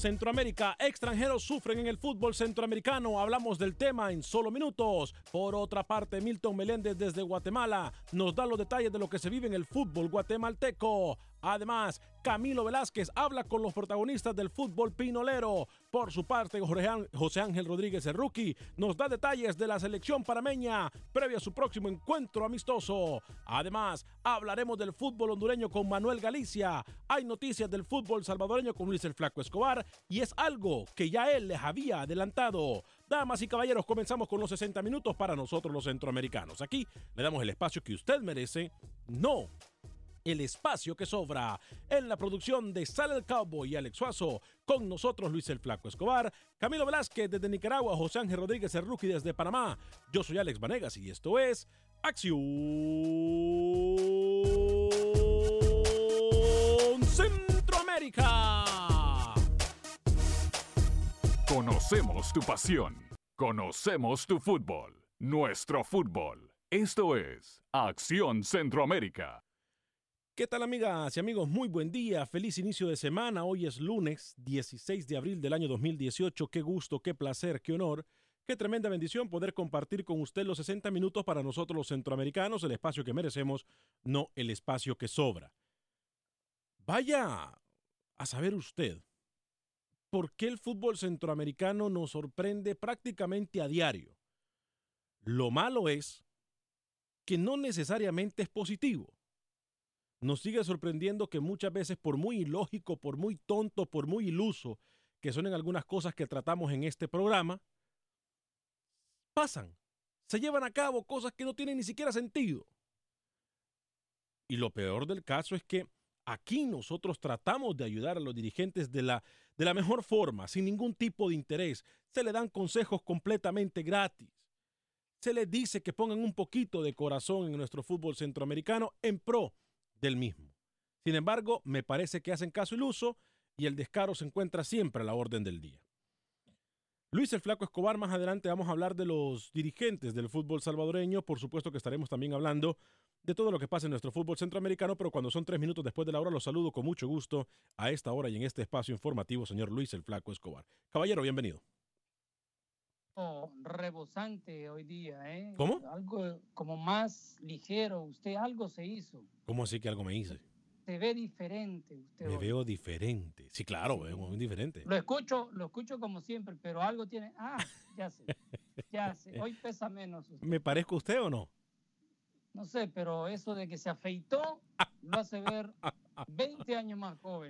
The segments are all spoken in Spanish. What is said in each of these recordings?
Centroamérica, extranjeros sufren en el fútbol centroamericano. Hablamos del tema en solo minutos. Por otra parte, Milton Meléndez desde Guatemala nos da los detalles de lo que se vive en el fútbol guatemalteco. Además, Camilo Velázquez habla con los protagonistas del fútbol pinolero. Por su parte, José Ángel Rodríguez, el rookie, nos da detalles de la selección parameña previo a su próximo encuentro amistoso. Además, hablaremos del fútbol hondureño con Manuel Galicia. Hay noticias del fútbol salvadoreño con Luis el Flaco Escobar y es algo que ya él les había adelantado. Damas y caballeros, comenzamos con los 60 minutos para nosotros los centroamericanos. Aquí le damos el espacio que usted merece. No el espacio que sobra. En la producción de Sale el Cowboy y Alex Suazo, con nosotros Luis el Flaco Escobar, Camilo Velázquez desde Nicaragua, José Ángel Rodríguez Rookie desde Panamá. Yo soy Alex Vanegas y esto es Acción Centroamérica. Conocemos tu pasión. Conocemos tu fútbol. Nuestro fútbol. Esto es Acción Centroamérica. ¿Qué tal amigas y amigos? Muy buen día, feliz inicio de semana. Hoy es lunes 16 de abril del año 2018. Qué gusto, qué placer, qué honor, qué tremenda bendición poder compartir con usted los 60 minutos para nosotros los centroamericanos, el espacio que merecemos, no el espacio que sobra. Vaya a saber usted por qué el fútbol centroamericano nos sorprende prácticamente a diario. Lo malo es que no necesariamente es positivo nos sigue sorprendiendo que muchas veces, por muy ilógico, por muy tonto, por muy iluso que son algunas cosas que tratamos en este programa, pasan, se llevan a cabo cosas que no tienen ni siquiera sentido. Y lo peor del caso es que aquí nosotros tratamos de ayudar a los dirigentes de la, de la mejor forma, sin ningún tipo de interés. Se le dan consejos completamente gratis. Se les dice que pongan un poquito de corazón en nuestro fútbol centroamericano en pro del mismo. Sin embargo, me parece que hacen caso iluso y el descaro se encuentra siempre a la orden del día. Luis el Flaco Escobar, más adelante vamos a hablar de los dirigentes del fútbol salvadoreño, por supuesto que estaremos también hablando de todo lo que pasa en nuestro fútbol centroamericano, pero cuando son tres minutos después de la hora, los saludo con mucho gusto a esta hora y en este espacio informativo, señor Luis el Flaco Escobar. Caballero, bienvenido. Rebosante hoy día, ¿eh? ¿Cómo? Algo como más ligero. Usted algo se hizo. ¿Cómo así que algo me hice? Se ve diferente usted. Me hoy. veo diferente. Sí, claro, veo muy diferente. Lo escucho, lo escucho como siempre, pero algo tiene. Ah, ya sé. Ya sé. Hoy pesa menos. usted. ¿Me parezco a usted o no? No sé, pero eso de que se afeitó lo hace ver 20 años más joven.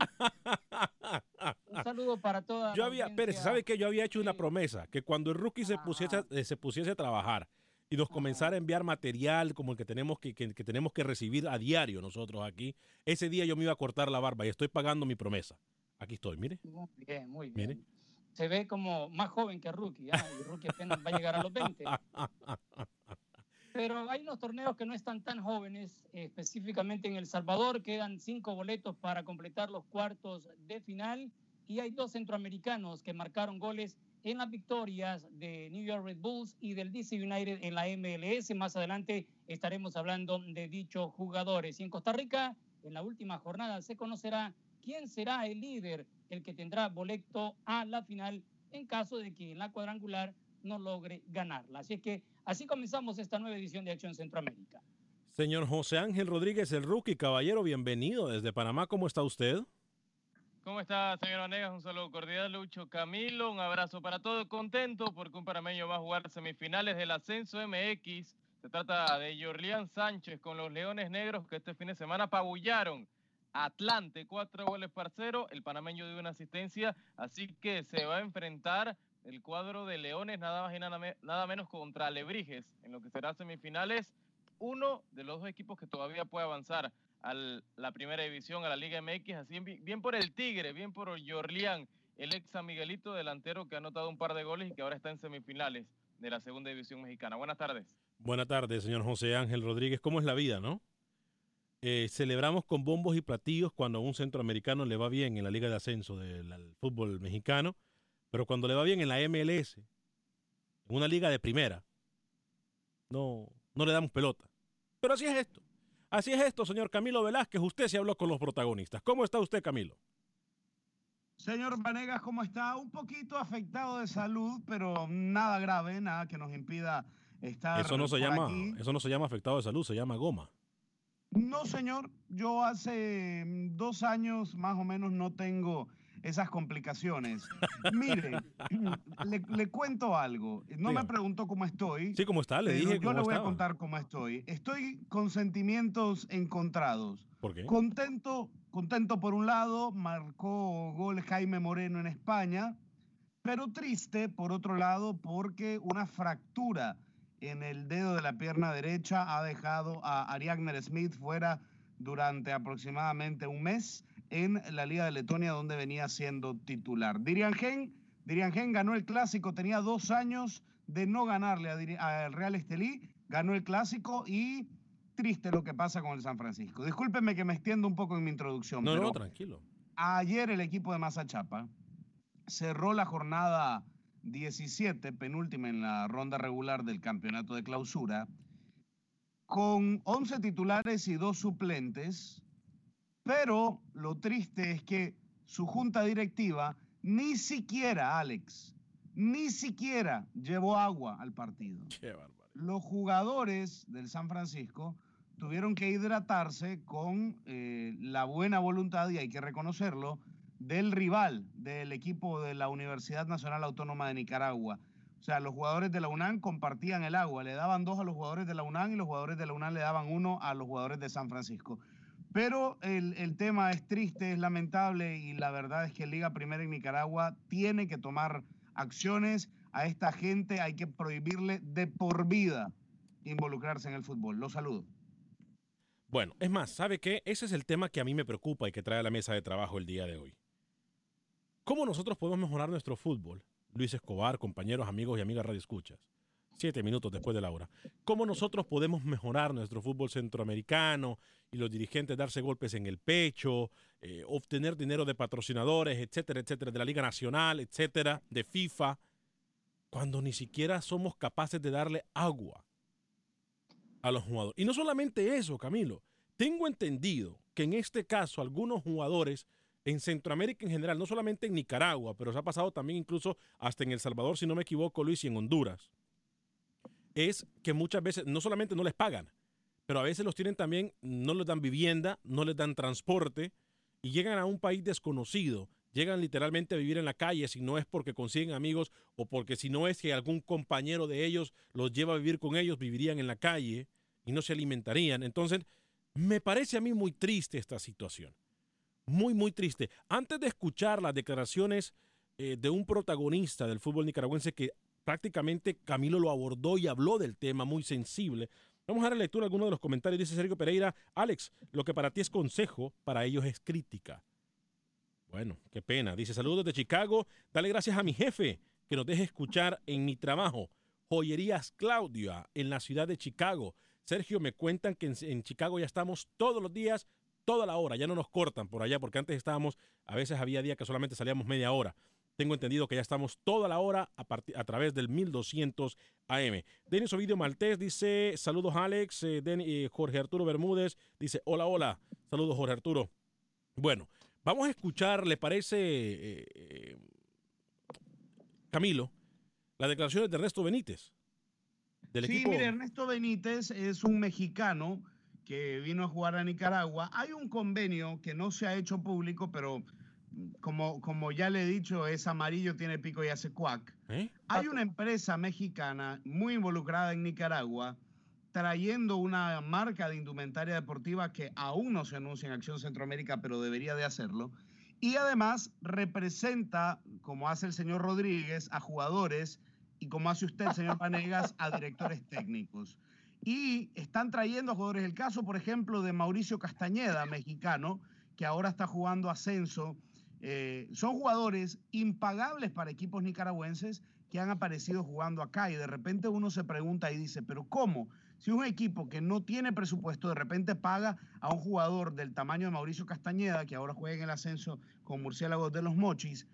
Un saludo para toda Yo había. Pérez, ¿sabe qué? Yo había hecho una promesa, que cuando el rookie se pusiese, Ajá. eh, se pusiese a trabajar y nos comenzara a enviar material como el que tenemos que, que- que tenemos que recibir a diario nosotros aquí, ese día yo me iba a cortar la barba y estoy pagando mi promesa. Aquí estoy, mire. Muy bien, muy Mire. bien. Se ve como más joven que Rookie. Ah, y Rookie apenas va a llegar a los 20. Pero hay unos torneos que no están tan jóvenes, específicamente en El Salvador. Quedan cinco boletos para completar los cuartos de final. Y hay dos centroamericanos que marcaron goles en las victorias de New York Red Bulls y del DC United en la MLS. Más adelante estaremos hablando de dichos jugadores. Y en Costa Rica, en la última jornada, se conocerá quién será el líder, el que tendrá boleto a la final en caso de que en la cuadrangular no logre ganarla. Así es que así comenzamos esta nueva edición de Acción Centroamérica. Señor José Ángel Rodríguez, el rookie, caballero, bienvenido desde Panamá. ¿Cómo está usted? ¿Cómo está, señor Vanegas? Un saludo cordial, Lucho Camilo. Un abrazo para todos. Contento porque un panameño va a jugar semifinales del Ascenso MX. Se trata de Jorlián Sánchez con los Leones Negros que este fin de semana apabullaron Atlante, cuatro goles para cero. El panameño dio una asistencia, así que se va a enfrentar el cuadro de Leones nada más y nada, nada menos contra Alebrijes en lo que será semifinales. Uno de los dos equipos que todavía puede avanzar a la primera división, a la Liga MX, así bien, por el Tigre, bien por Jorlián, el ex San Miguelito delantero que ha anotado un par de goles y que ahora está en semifinales de la segunda división mexicana. Buenas tardes. Buenas tardes, señor José Ángel Rodríguez. ¿Cómo es la vida, no? Eh, celebramos con bombos y platillos cuando a un centroamericano le va bien en la Liga de Ascenso del fútbol mexicano, pero cuando le va bien en la MLS, en una liga de primera, no, no le damos pelota. Pero así es esto. Así es esto, señor Camilo Velázquez. Usted se habló con los protagonistas. ¿Cómo está usted, Camilo? Señor Vanegas, ¿cómo está? Un poquito afectado de salud, pero nada grave, nada que nos impida estar Eso no se por llama, aquí. eso no se llama afectado de salud, se llama goma. No, señor. Yo hace dos años más o menos no tengo esas complicaciones. Mire, le, le cuento algo. No me preguntó cómo estoy. Sí, ¿cómo está? Le dije yo cómo le voy a contar cómo estoy. Estoy con sentimientos encontrados. ¿Por qué? Contento, contento por un lado, marcó gol Jaime Moreno en España, pero triste por otro lado porque una fractura en el dedo de la pierna derecha ha dejado a Ariagner Smith fuera durante aproximadamente un mes en la Liga de Letonia donde venía siendo titular. Dirian Gen, Dirian Gen ganó el clásico, tenía dos años de no ganarle al Real Estelí, ganó el clásico y triste lo que pasa con el San Francisco. Discúlpenme que me extiendo un poco en mi introducción, No, pero no, tranquilo. ayer el equipo de Mazachapa cerró la jornada 17, penúltima en la ronda regular del campeonato de clausura, con 11 titulares y dos suplentes, pero lo triste es que su junta directiva ni siquiera, Alex, ni siquiera llevó agua al partido. Qué bárbaro. Los jugadores del San Francisco tuvieron que hidratarse con eh, la buena voluntad, y hay que reconocerlo, del rival del equipo de la Universidad Nacional Autónoma de Nicaragua. O sea, los jugadores de la UNAM compartían el agua, le daban dos a los jugadores de la UNAM y los jugadores de la UNAM le daban uno a los jugadores de San Francisco. Pero el, el tema es triste, es lamentable y la verdad es que Liga Primera en Nicaragua tiene que tomar acciones. A esta gente hay que prohibirle de por vida involucrarse en el fútbol. Los saludo. Bueno, es más, ¿sabe qué? Ese es el tema que a mí me preocupa y que trae a la mesa de trabajo el día de hoy. ¿Cómo nosotros podemos mejorar nuestro fútbol? Luis Escobar, compañeros, amigos y amigas Radio Escuchas. Siete minutos después de la hora. ¿Cómo nosotros podemos mejorar nuestro fútbol centroamericano y los dirigentes darse golpes en el pecho, eh, obtener dinero de patrocinadores, etcétera, etcétera, de la Liga Nacional, etcétera, de FIFA, cuando ni siquiera somos capaces de darle agua a los jugadores. Y no solamente eso, Camilo. Tengo entendido que en este caso algunos jugadores en Centroamérica en general, no solamente en Nicaragua, pero se ha pasado también incluso hasta en El Salvador, si no me equivoco, Luis, y en Honduras, es que muchas veces no solamente no les pagan, pero a veces los tienen también, no les dan vivienda, no les dan transporte y llegan a un país desconocido. Llegan literalmente a vivir en la calle si no es porque consiguen amigos o porque si no es que algún compañero de ellos los lleva a vivir con ellos, vivirían en la calle y no se alimentarían. Entonces, me parece a mí muy triste esta situación. Muy, muy triste. Antes de escuchar las declaraciones eh, de un protagonista del fútbol nicaragüense que prácticamente Camilo lo abordó y habló del tema muy sensible, Vamos a dar lectura a algunos de los comentarios. Dice Sergio Pereira, Alex, lo que para ti es consejo, para ellos es crítica. Bueno, qué pena. Dice, saludos de Chicago. Dale gracias a mi jefe que nos deje escuchar en mi trabajo. Joyerías Claudia, en la ciudad de Chicago. Sergio, me cuentan que en, en, Chicago ya estamos todos los días, toda la hora. Ya no nos cortan por allá, porque antes estábamos, a veces había días que solamente salíamos media hora. Tengo entendido que ya estamos toda la hora a, a través del 1200 AM. Denis Ovidio Maltés dice, saludos Alex. Eh, eh, Jorge Arturo Bermúdez dice, hola, hola. Saludos Jorge Arturo. Bueno, vamos a escuchar, ¿le parece, eh, Camilo, las declaraciones de Ernesto Benítez? Del sí, equipo... mire, Ernesto Benítez es un mexicano que vino a jugar a Nicaragua. Hay un convenio que no se ha hecho público, pero como, como ya le he dicho, es amarillo, tiene pico y hace cuac. ¿Eh? Hay una empresa mexicana muy involucrada en Nicaragua trayendo una marca de indumentaria deportiva que aún no se anuncia en Acción Centroamérica, pero debería de hacerlo. Y además representa, como hace el señor Rodríguez, a jugadores y como hace usted, señor Panegas, a directores técnicos. Y están trayendo a jugadores. El caso, por ejemplo, de Mauricio Castañeda, mexicano, que ahora está jugando ascenso eh, son jugadores impagables para equipos nicaragüenses que han aparecido jugando acá y de repente uno se pregunta y dice, pero ¿cómo? Si un equipo que no tiene presupuesto de repente paga a un jugador del tamaño de Mauricio Castañeda, que ahora juega en el ascenso con Murciélagos de los Mochis,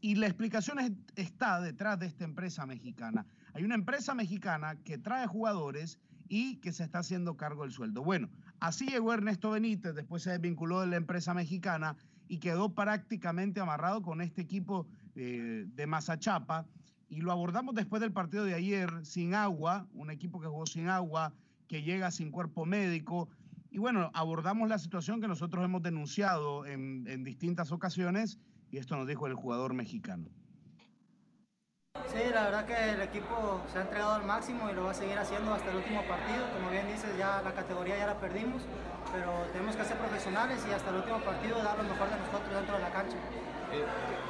y la explicación está detrás de esta empresa mexicana. Hay una empresa mexicana que trae jugadores y que se está haciendo cargo del sueldo. Bueno, así llegó Ernesto Benítez, después se desvinculó de la empresa mexicana y quedó prácticamente amarrado con este equipo eh, de Mazachapa. Y lo abordamos después del partido de ayer, sin agua, un equipo que jugó sin agua, que llega sin cuerpo médico. Y bueno, abordamos la situación que nosotros hemos denunciado en, en distintas ocasiones y esto nos dijo el jugador mexicano. Sí, la verdad que el equipo se ha entregado al máximo y lo va a seguir haciendo hasta el último partido. Como bien dices, ya la categoría ya la perdimos, pero tenemos que ser profesionales y hasta el último partido dar lo mejor de nosotros dentro de la cancha. Eh,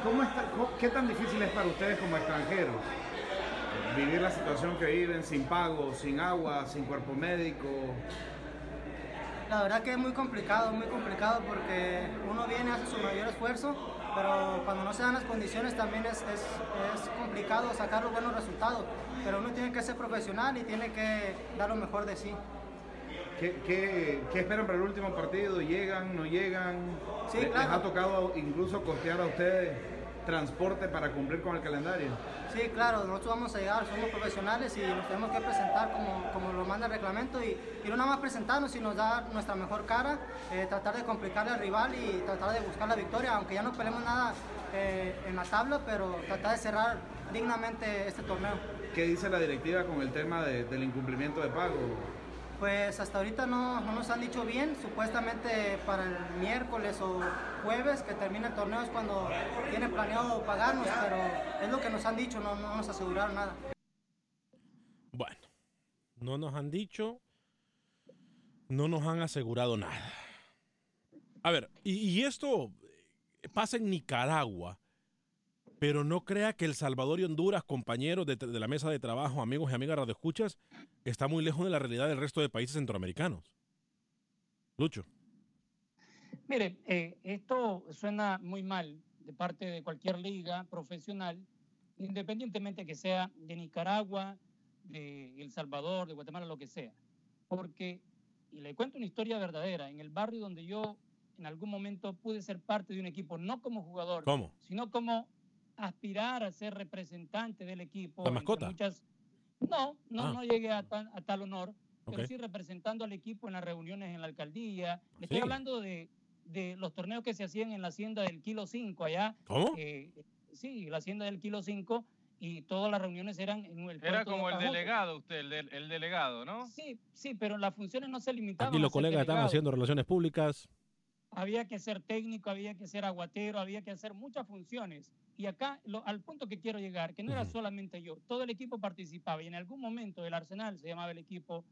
¿cómo está, ¿Qué tan difícil es para ustedes como extranjeros vivir la situación que viven sin pago, sin agua, sin cuerpo médico? La verdad que es muy complicado, muy complicado porque uno viene, hace su mayor esfuerzo pero cuando no se dan las condiciones también es, es, es, complicado sacar los buenos resultados. Pero uno tiene que ser profesional y tiene que dar lo mejor de sí. ¿Qué, qué, qué esperan para el último partido? ¿Llegan, no llegan? Sí, ¿Les, claro. ¿Les ha tocado incluso costear a ustedes transporte para cumplir con el calendario? Sí, claro, nosotros vamos a llegar, somos profesionales y nos tenemos que presentar como, como lo manda el reglamento y, y no nada más presentarnos, sino dar nuestra mejor cara, eh, tratar de complicarle al rival y tratar de buscar la victoria, aunque ya no peleemos nada eh, en la tabla, pero tratar de cerrar dignamente este torneo. ¿Qué dice la directiva con el tema de, del incumplimiento de pago? Pues hasta ahorita no, no, nos han dicho bien, supuestamente para el miércoles o jueves que termine el torneo es cuando tiene planeado pagarnos, pero es lo que nos han dicho, no, no nos aseguraron nada. Bueno, no nos han dicho, no nos han asegurado nada. A ver, y esto pasa en Nicaragua, pero no crea que El Salvador y Honduras, compañeros de, de la mesa de trabajo, amigos y amigas radioescuchas, está muy lejos de la realidad del resto de países centroamericanos. Lucho. Mire, eh, esto suena muy mal de parte de cualquier liga profesional, independientemente que sea de Nicaragua, de El Salvador, de Guatemala, lo que sea. Porque, y le cuento una historia verdadera, en el barrio donde yo en algún momento pude ser parte de un equipo, no como jugador, ¿Cómo? sino como aspirar a ser representante del equipo. ¿La mascota? Muchas... No, no, Ah. no llegué a, tan- a tal honor, pero sí representando al equipo en las reuniones en la alcaldía. Le Sí. estoy hablando de, de los torneos que se hacían en la hacienda del Kilo 5 allá. ¿Cómo? Eh, sí, la hacienda del Kilo 5 y todas las reuniones eran en el Era de como el delegado usted, el, del- el delegado, ¿no? Sí, sí, pero las funciones no se limitaban Aquí a los colegas están delegado. haciendo relaciones públicas. Había que ser técnico, había que ser aguatero, había que hacer muchas funciones. Y acá, lo- al punto que quiero llegar, que no era solamente yo, todo el equipo participaba y en algún momento el Arsenal se llamaba el equipo,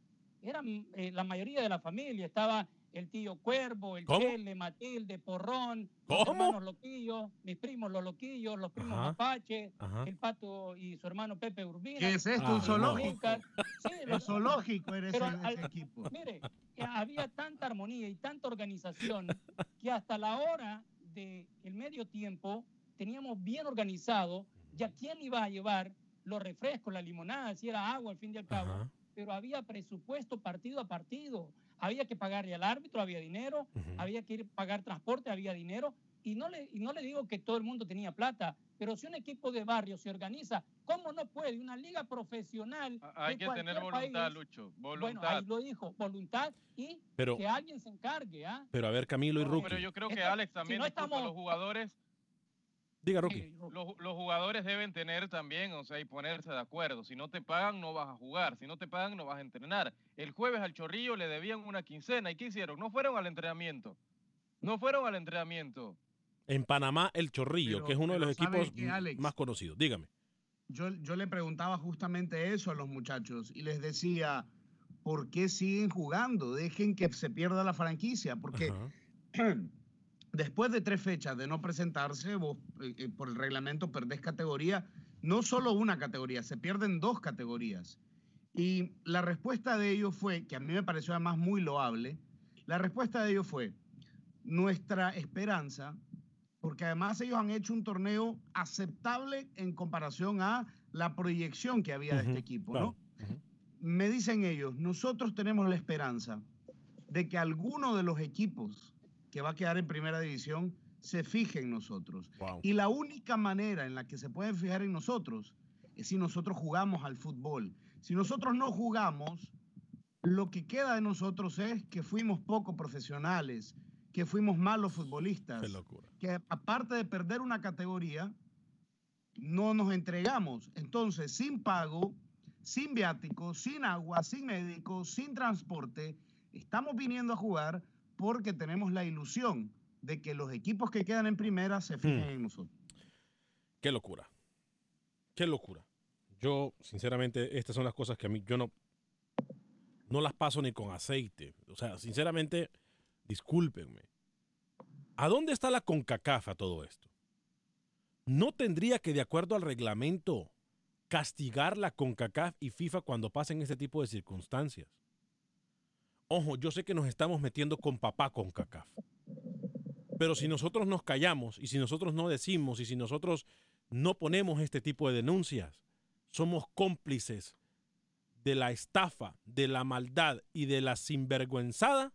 eran eh, la mayoría de la familia, estaba el tío Cuervo, el ¿Cómo? Chele, Matilde, Porrón, los ¿Cómo? hermanos Loquillos, mis primos los Loquillos, los primos Ajá. Mapache, Ajá. el Pato y su hermano Pepe Urbina. ¿Qué es esto? Ah, ¿Un zoológico? Lucas. Sí, El zoológico eres pero ese, ese al- equipo. Mire, había tanta armonía y tanta organización que hasta la hora del medio tiempo teníamos bien organizado ya quién iba a llevar los refrescos, la limonada, si era agua al fin y al cabo. Ajá. Pero había presupuesto partido a partido. Había que pagarle al árbitro, había dinero, había que ir a pagar transporte, había dinero. Y no, le, y no le digo que todo el mundo tenía plata, pero si un equipo de barrio se organiza, ¿cómo no puede? Una liga profesional. Hay de que tener voluntad, país, Lucho. bueno, ahí lo dijo, voluntad y Pero- que alguien se encargue, ¿ah? Pero a ver, Camilo y No, Rookie. pero yo creo que Esto- Alex si también, no disculpa, estamos- los jugadores, Diga, Rookie. los, los jugadores deben tener también, o sea, y ponerse de acuerdo. Si no te pagan, no vas a jugar. Si no te pagan, no vas a entrenar. El jueves al Chorrillo le debían una quincena. ¿Y qué hicieron? No fueron al entrenamiento. No fueron al entrenamiento. En Panamá, el Chorrillo, Pero- que es uno de los pero ¿sabe equipos qué, m- Alex? más conocidos. Dígame. Yo, yo le preguntaba justamente eso a los muchachos y les decía, ¿por qué siguen jugando? Dejen que se pierda la franquicia, porque después de tres fechas de no presentarse, vos eh, eh, por el reglamento perdés categoría, no solo una categoría, se pierden dos categorías. Y la respuesta de ellos fue, que a mí me pareció además muy loable, la respuesta de ellos fue, nuestra esperanza, porque además ellos han hecho un torneo aceptable en comparación a la proyección que había de este equipo, claro. ¿no? Me dicen ellos, nosotros tenemos la esperanza de que alguno de los equipos que va a quedar en primera división se fije en nosotros. Wow. Y la única manera en la que se pueden fijar en nosotros es si nosotros jugamos al fútbol. Si nosotros no jugamos, lo que queda de nosotros es que fuimos poco profesionales, que fuimos malos futbolistas, Qué locura. que aparte de perder una categoría, no nos entregamos. Entonces, sin pago, sin viático, sin agua, sin médico, sin transporte, estamos viniendo a jugar porque tenemos la ilusión de que los equipos que quedan en primera se fijen Hmm. en nosotros. Qué locura. Qué locura. Yo, sinceramente, estas son las cosas que a mí yo no, no las paso ni con aceite. O sea, sinceramente, discúlpenme. ¿A dónde está la CONCACAF a todo esto? No tendría que, de acuerdo al reglamento, castigar la CONCACAF y FIFA cuando pasen este tipo de circunstancias. Ojo, yo sé que nos estamos metiendo con papá CONCACAF. Pero si nosotros nos callamos y si nosotros no decimos y si nosotros no ponemos este tipo de denuncias, somos cómplices de la estafa, de la maldad y de la sinvergüenzada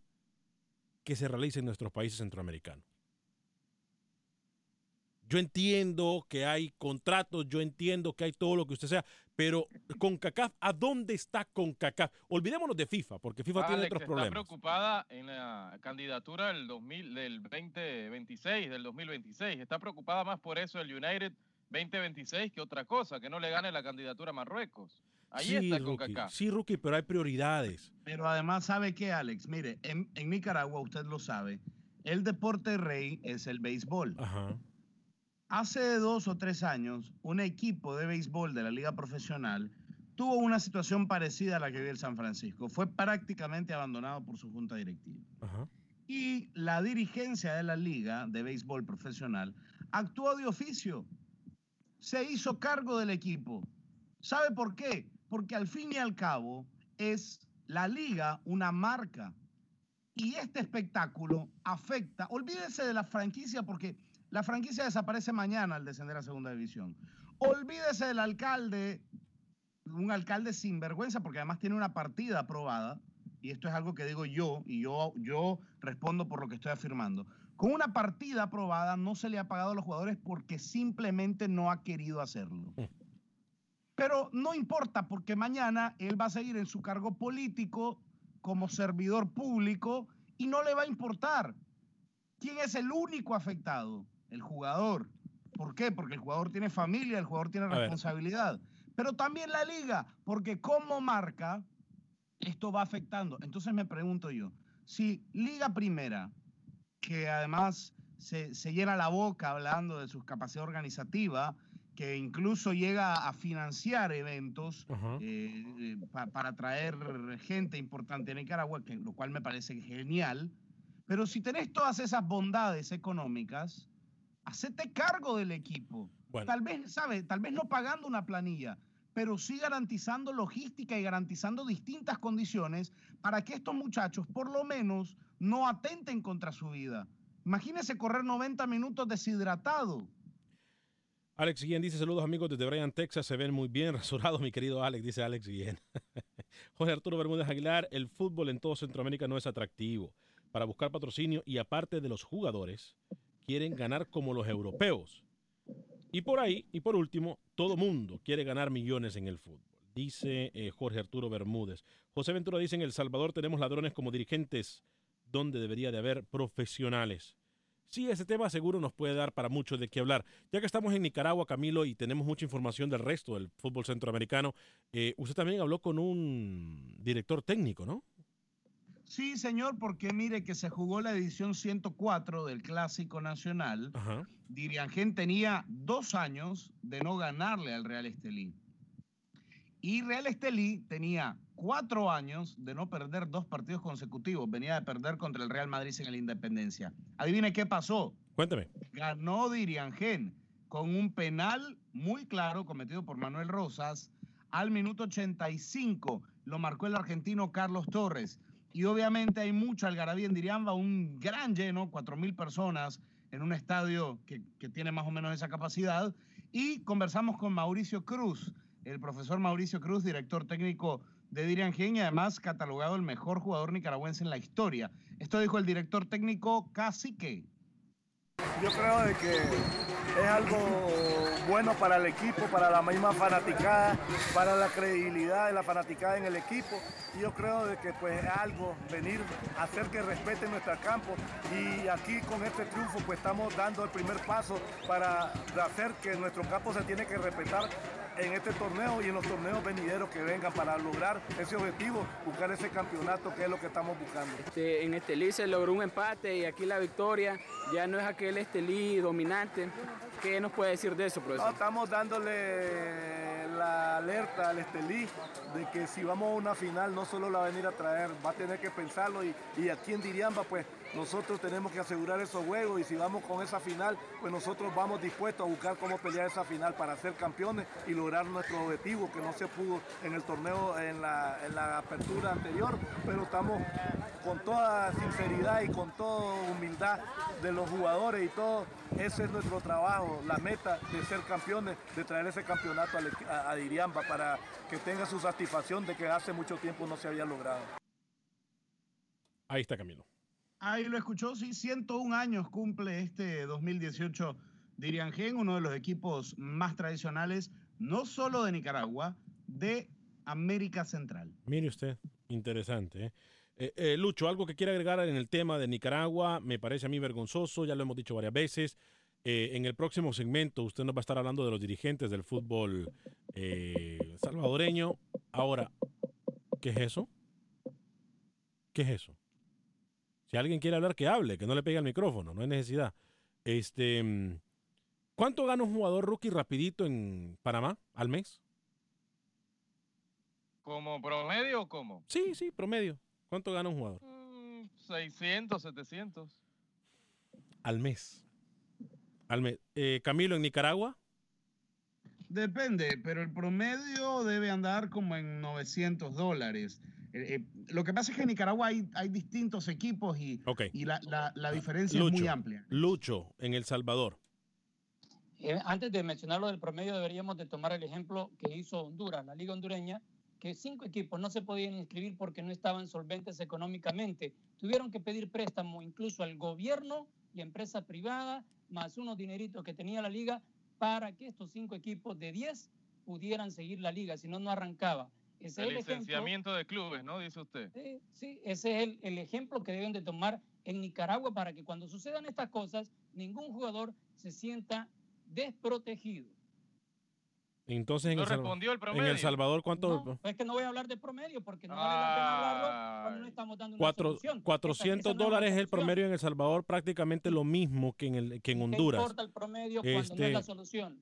que se realiza en nuestros países centroamericanos. Yo entiendo que hay contratos, yo entiendo que hay todo lo que usted sea, pero CONCACAF, ¿a dónde está CONCACAF? Olvidémonos de FIFA, porque FIFA tiene otros está problemas. preocupada en la candidatura del 2000, del 2026, del 2026. Está preocupada más por eso el United 2026 que otra cosa, que no le gane la candidatura a Marruecos. Ahí sí, está con rookie, Kaká. sí, rookie, pero hay prioridades. Pero además, ¿sabe qué, Alex? Mire, en, en Nicaragua, usted lo sabe, el deporte rey es el béisbol. Ajá. Hace dos o tres años, un equipo de béisbol de la liga profesional tuvo una situación parecida a la que vive el San Francisco. Fue prácticamente abandonado por su junta directiva. Ajá. Y la dirigencia de la liga de béisbol profesional actuó de oficio. Se hizo cargo del equipo. ¿Sabe por qué? Porque al fin y al cabo es la liga una marca. Y este espectáculo afecta, olvídese de la franquicia porque la franquicia desaparece mañana al descender a segunda división. Olvídese del alcalde, un alcalde sin vergüenza porque además tiene una partida aprobada y esto es algo que digo yo, y yo, yo respondo por lo que estoy afirmando. Con una partida aprobada no se le ha pagado a los jugadores porque simplemente no ha querido hacerlo. Pero no importa porque mañana él va a seguir en su cargo político como servidor público y no le va a importar. ¿Quién es el único afectado? El jugador. ¿Por qué? Porque el jugador tiene familia, el jugador tiene responsabilidad. Pero también la liga, porque como marca, esto va afectando. Entonces me pregunto yo, si Liga Primera, que además se, llena la boca hablando de su capacidad organizativa, que incluso llega a financiar eventos eh, eh, para traer gente importante en Nicaragua, que, lo cual me parece genial. Pero si tenés todas esas bondades económicas, hacete cargo del equipo. Tal vez, ¿sabes? Tal vez no pagando una planilla, pero sí garantizando logística y garantizando distintas condiciones para que estos muchachos por lo menos no atenten contra su vida. Imagínese correr 90 minutos deshidratado. Alex Guillén dice saludos amigos desde Bryan, Texas. Se ven muy bien rasurados, mi querido Alex, dice Alex Guillén. José Arturo Bermúdez Aguilar, el fútbol en todo Centroamérica no es atractivo. Para buscar patrocinio y aparte de los jugadores, quieren ganar como los europeos. Y por ahí, y por último, todo mundo quiere ganar millones en el fútbol, dice eh, Jorge Arturo Bermúdez. José Ventura dice, en El Salvador tenemos ladrones como dirigentes, donde debería de haber profesionales. Sí, ese tema seguro nos puede dar para mucho de qué hablar. Ya que estamos en Nicaragua, Camilo, y tenemos mucha información del resto del fútbol centroamericano, eh, usted también habló con un director técnico, ¿no? Sí, señor, porque mire que se jugó la edición 104 del Clásico Nacional. Diriangén tenía dos años de no ganarle al Real Estelí. Y Real Estelí tenía cuatro años de no perder dos partidos consecutivos. Venía de perder contra el Real Madrid en la Independencia. Adivine qué pasó. Cuéntame. Ganó Diriangén con un penal muy claro cometido por Manuel Rosas. Al minuto 85 lo marcó el argentino Carlos Torres y obviamente hay mucha algarabía en Diriamba, un gran lleno, 4.000 personas en un estadio que, tiene más o menos esa capacidad. Y conversamos con Mauricio Cruz, el profesor Mauricio Cruz, director técnico de Diriangén y además catalogado el mejor jugador nicaragüense en la historia. Esto dijo el director técnico Cacique. Yo creo de que es algo bueno para el equipo, para la misma fanaticada, para la credibilidad de la fanaticada en el equipo. Y yo creo de que pues es algo venir hacer que respeten nuestro campo. Y aquí con este triunfo pues estamos dando el primer paso para hacer que nuestro campo se tiene que respetar en este torneo y en los torneos venideros que vengan para lograr ese objetivo, buscar ese campeonato que es lo que estamos buscando. Este, en Estelí se logró un empate y aquí la victoria ya no es aquel Estelí dominante. ¿Qué nos puede decir de eso, profesor? estamos dándole la alerta al Estelí de que si vamos a una final no solo la va a venir a traer, va a tener que pensarlo y, y aquí en Diriamba pues nosotros tenemos que asegurar esos juegos y si vamos con esa final, pues nosotros vamos dispuestos a buscar cómo pelear esa final para ser campeones y lograr nuestro objetivo que no se pudo en el torneo, en la, apertura anterior, pero estamos con toda sinceridad y con toda humildad de los jugadores y todo, ese es nuestro trabajo, la meta de ser campeones, de traer ese campeonato a, a Diriamba para que tenga su satisfacción de que hace mucho tiempo no se había logrado. Ahí está Camilo. Ahí lo escuchó, sí, 101 años cumple este 2018 Diriangén, uno de los equipos más tradicionales, no solo de Nicaragua, de América Central. Mire usted, interesante. ¿eh? Eh, eh, Lucho, algo que quiera agregar en el tema de Nicaragua, me parece a mí vergonzoso, ya lo hemos dicho varias veces. en el próximo segmento usted nos va a estar hablando de los dirigentes del fútbol salvadoreño. Ahora, ¿qué es eso? ¿Qué es eso? Si alguien quiere hablar, que hable, que no le pegue al micrófono, no hay necesidad. Este, ¿Cuánto gana un jugador rookie rapidito en Panamá al mes? ¿Como promedio o cómo? Sí, sí, promedio. ¿Cuánto gana un jugador? 600, mm, 700. Al mes. Al mes. Eh, Camilo, en Nicaragua. Depende, pero el promedio debe andar como en 900 dólares. Eh, eh, lo que pasa es que en Nicaragua hay, hay distintos equipos y, y la, la, diferencia es muy amplia. Lucho, en El Salvador. Eh, antes de mencionar lo del promedio, deberíamos de tomar el ejemplo que hizo Honduras, la Liga Hondureña, que cinco equipos no se podían inscribir porque no estaban solventes económicamente. Tuvieron que pedir préstamo incluso al gobierno y empresa privada, más unos dineritos que tenía la liga, para que estos cinco equipos de 10 pudieran seguir la liga, si no, no arrancaba. Ese es El el ejemplo. licenciamiento de clubes, ¿no? Dice usted. Sí, sí, ese es el, el ejemplo que deben de tomar en Nicaragua para que cuando sucedan estas cosas, ningún jugador se sienta desprotegido. Entonces, en, No el, respondió el en El. Salvador, ¿cuánto? No, es que no voy a hablar de promedio porque no vale la pena hablarlo cuando no estamos dando una Cuatro- solución. Esa- 400 esa no dólares es el promedio en El Salvador, prácticamente lo mismo que en, el, que en ¿Qué Honduras. importa el promedio cuando no Este- es la solución?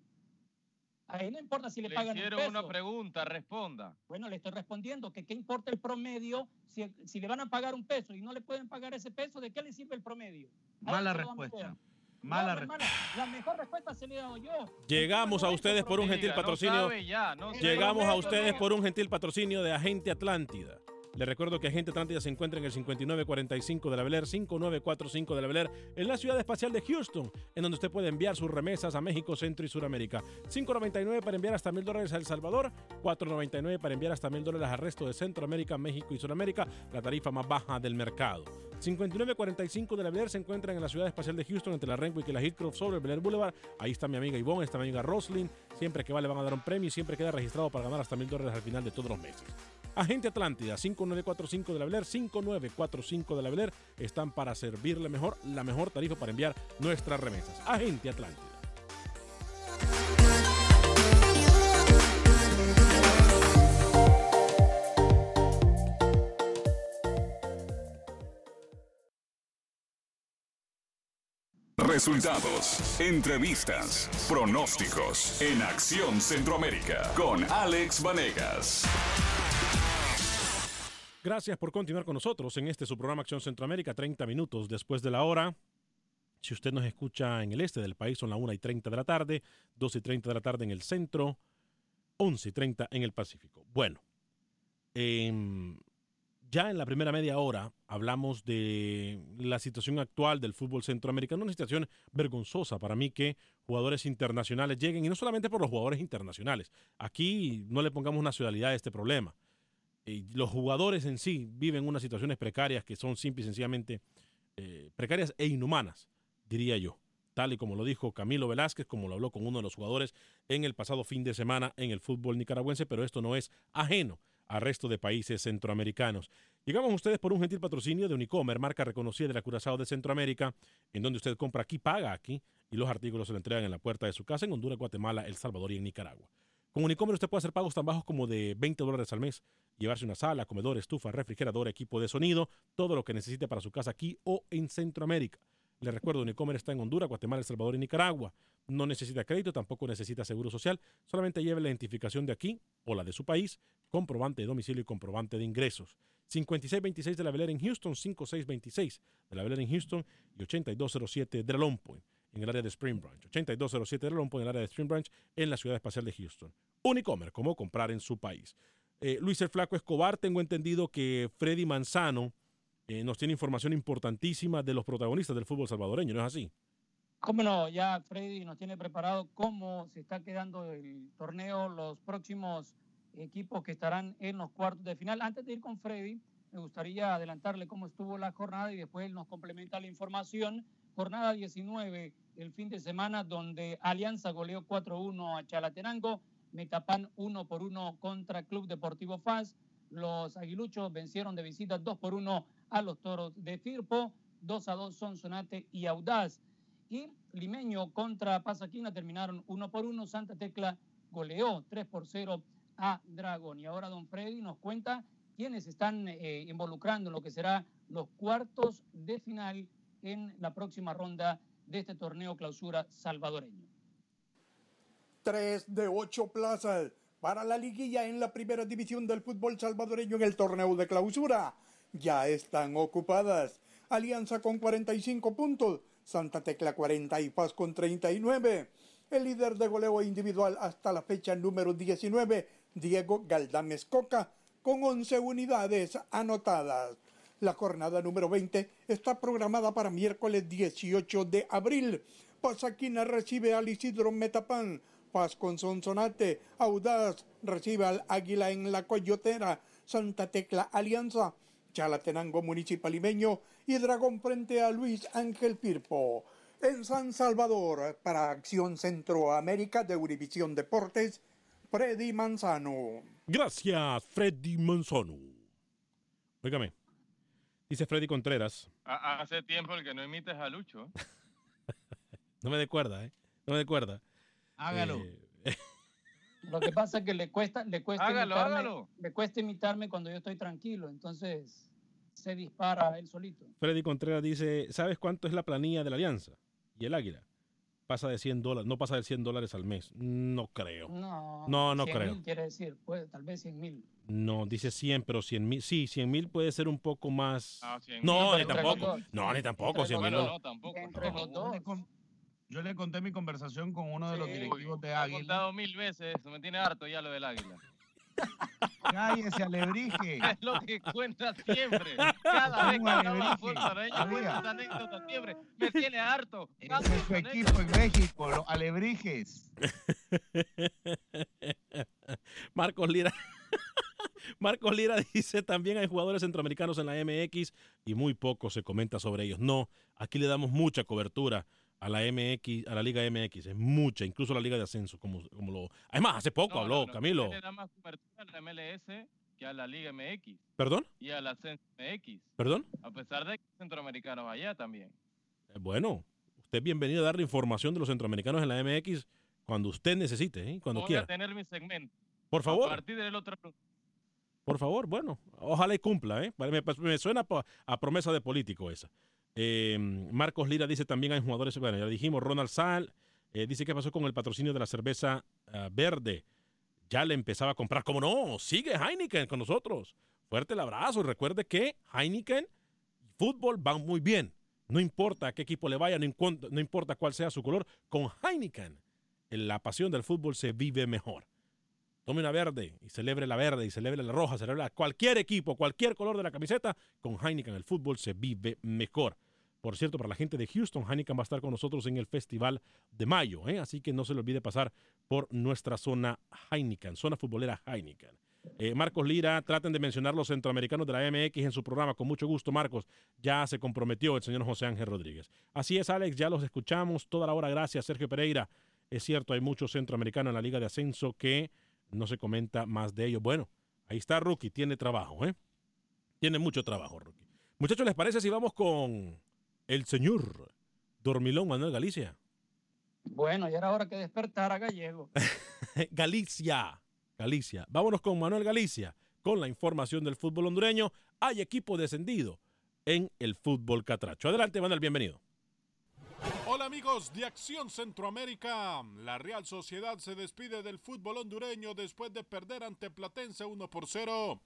Ahí no importa si le, Le pagan un hicieron peso. una pregunta, responda. Bueno, le estoy respondiendo que qué importa el promedio si, si le van a pagar un peso y no le pueden pagar ese peso, ¿de qué le sirve el promedio? Mala respuesta. Mala No, respuesta. hermana, La mejor respuesta se le he dado yo. Llegamos a ustedes por un gentil no patrocinio. sabe ya, no sabe. Llegamos a ustedes por un gentil patrocinio de Agente Atlántida. Les recuerdo que Agente Atlántida se encuentra en el 5945 de la Bel Air, 5945 de la Bel Air, en la ciudad espacial de Houston, en donde usted puede enviar sus remesas a México, Centro y Suramérica. 5.99 para enviar hasta mil dólares a El Salvador, 4.99 para enviar hasta mil dólares al resto de Centroamérica, México y Suramérica, la tarifa más baja del mercado. 5945 de la Bel Air se encuentran en la ciudad espacial de Houston, entre la Renwick y la Heathcroft sobre el Bel Air Boulevard. Ahí está mi amiga Ivonne, está mi amiga Roslyn. Siempre que va le van a dar un premio y siempre queda registrado para ganar hasta mil dólares al final de todos los meses. Agente Atlántida, 5945 de la Bel Air, 5945 de la Bel Air, están para servirle mejor, la mejor tarifa para enviar nuestras remesas. Agente Atlántida. Resultados, entrevistas, pronósticos en Acción Centroamérica con Alex Vanegas. Gracias por continuar con nosotros en este su programa Acción Centroamérica, 30 minutos después de la hora. Si usted nos escucha en el este del país, son las 1 y 30 de la tarde, 2 y 30 de la tarde en el centro, 11 y 30 en el Pacífico. Bueno, em, ya en la primera media hora hablamos de la situación actual del fútbol centroamericano, una situación vergonzosa para mí que jugadores internacionales lleguen, y no solamente por los jugadores internacionales. Aquí no le pongamos nacionalidad a este problema. Los jugadores en sí viven unas situaciones precarias que son simple y sencillamente eh, precarias e inhumanas, diría yo. Tal y como lo dijo Camilo Velázquez, como lo habló con uno de los jugadores en el pasado fin de semana en el fútbol nicaragüense, pero esto no es ajeno al resto de países centroamericanos. Llegamos a ustedes por un gentil patrocinio de Unicomer, marca reconocida de la Curazao de Centroamérica, en donde usted compra aquí, paga aquí, y los artículos se le entregan en la puerta de su casa en Honduras, Guatemala, El Salvador y en Nicaragua. Con Unicomer usted puede hacer pagos tan bajos como de 20 dólares al mes, llevarse una sala, comedor, estufa, refrigerador, equipo de sonido, todo lo que necesite para su casa aquí o en Centroamérica. Le recuerdo, Unicomer está en Honduras, Guatemala, El Salvador y Nicaragua. No necesita crédito, tampoco necesita seguro social, solamente lleve la identificación de aquí o la de su país, comprobante de domicilio y comprobante de ingresos. 5626 de la Air en Houston, 5626 de la Air en Houston y 8207 de la Long Point en el área de Spring Branch. 8207 de la Long Point en el área de Spring Branch en la ciudad espacial de Houston. Unicomer, como comprar en su país. Eh, Luis el Flaco Escobar, tengo entendido que Freddy Manzano eh, nos tiene información importantísima de los protagonistas del fútbol salvadoreño, ¿no es así? Cómo no, ya Freddy nos tiene preparado cómo se está quedando el torneo, los próximos equipos que estarán en los cuartos de final. Antes de ir con Freddy, me gustaría adelantarle cómo estuvo la jornada y después él nos complementa la información. Jornada 19, el fin de semana, donde Alianza goleó 4-1 a Chalatenango, Metapán 1 por 1 contra Club Deportivo FAS. Los aguiluchos vencieron de visita 2 por 1 a los toros de Firpo, 2 a 2 Sonsonate y Audaz. Y Limeño contra Pasaquina terminaron 1 por 1. Santa Tecla goleó 3 por 0 a Dragón. Y ahora don Freddy nos cuenta quiénes están eh, involucrando en lo que será los cuartos de final en la próxima ronda de este torneo clausura salvadoreño. Tres de ocho plazas para la liguilla en la primera división del fútbol salvadoreño en el torneo de clausura. Ya están ocupadas. Alianza con 45 puntos, Santa Tecla 40 y Paz con 39. El líder de goleo individual hasta la fecha número 19, Diego Galdames Coca, con 11 unidades anotadas. La jornada número 20 está programada para miércoles 18 de abril. Pasaquina recibe al Isidro Metapán. Paz con Sonsonate. Audaz recibe al Águila en la Coyotera. Santa Tecla Alianza. Chalatenango Municipal Limeño y Dragón frente a Luis Ángel Firpo. En San Salvador, para Acción Centroamérica de Univisión Deportes, Freddy Manzano. Gracias, Freddy Manzano. Óigame, dice Freddy Contreras. Ha- Hace tiempo el que no imites a Lucho. No me de cuerda, ¿eh? No me de cuerda. Hágalo. Eh, Lo que pasa es que le cuesta, le cuesta Hágalo, imitarme, hágalo. le cuesta imitarme cuando yo estoy tranquilo, entonces se dispara él solito. Freddy Contreras dice, ¿sabes cuánto es la planilla de la Alianza? Y el Águila. Pasa de 100 dólares, no pasa de 100 dólares al mes. No creo. No, No, no 100 creo. quiere decir, pues, tal vez 100 mil. No, dice 100, pero 100 mil. Sí, 100 mil puede ser un poco más. Ah, 100 no, ni tampoco. No, ni tampoco. 100 mil. Bueno, no. no, tampoco. Yo le, conté mi conversación con uno de los directivos de He Águila. contado mil veces eso, me tiene harto ya lo del águila. Cállese, alebrije. Es lo que cuenta siempre. Cada vez que Un hablamos araña, cuenta esa anécdota siempre. Me tiene harto. Es su equipo en México, los alebrijes. Marcos Lira. Marcos Lira dice también hay jugadores centroamericanos en la MX y muy poco se comenta sobre ellos. No, aquí le damos mucha cobertura a la MX, a la Liga MX, es mucha, incluso a la Liga de Ascenso, como, como lo. Además, hace poco No, habló no, Camilo. Le da más cobertura a la MLS que a la Liga MX ¿Perdón? y a la Ascenso MX. ¿Perdón? A pesar de que centroamericanos allá también. Eh, Bueno, usted es bienvenido a darle información de los centroamericanos en la MX cuando usted necesite, ¿eh? cuando Voy quiera. a tener mi segmento. Por favor. A partir del otro Por favor, bueno, ojalá y cumpla, ¿eh? Me, me suena a promesa de político esa. Eh, Marcos Lira dice también hay jugadores, bueno, ya dijimos, Ronald Sal, eh, dice que pasó con el patrocinio de la cerveza ah, verde. Ya le empezaba a comprar, ¿cómo no? Sigue Heineken con nosotros. Fuerte el abrazo recuerde que Heineken y fútbol van muy bien. No importa a qué equipo le vaya, no importa cuál sea su color, con Heineken la pasión del fútbol se vive mejor tome una verde y celebre la verde y celebre la roja, celebre cualquier equipo, cualquier color de la camiseta, con Heineken el fútbol se vive mejor. Por cierto, para la gente de Houston, Heineken va a estar con nosotros en el Festival de Mayo, ¿eh? así que no se le olvide pasar por nuestra zona Heineken, zona futbolera Heineken. Eh, Marcos Lira, traten de mencionar los centroamericanos de la MX en su programa, con mucho gusto, Marcos. Ya se comprometió el señor José Ángel Rodríguez. Así es, Alex, ya los escuchamos toda la hora. Gracias, Sergio Pereira. Es cierto, hay muchos centroamericanos en la Liga de Ascenso que no se comenta más de ellos. Bueno, ahí está Rookie, tiene trabajo, ¿eh? Tiene mucho trabajo, Rookie. Muchachos, ¿les parece si vamos con el señor Dormilón Manuel Galicia? Bueno, ya era hora que despertara Gallego. Galicia, Galicia. Vámonos con Manuel Galicia, con la información del fútbol hondureño. Hay equipo descendido en el fútbol catracho. Adelante, Manuel, bienvenido. Amigos de Acción Centroamérica. La Real Sociedad se despide del fútbol hondureño después de perder ante Platense 1 por 0.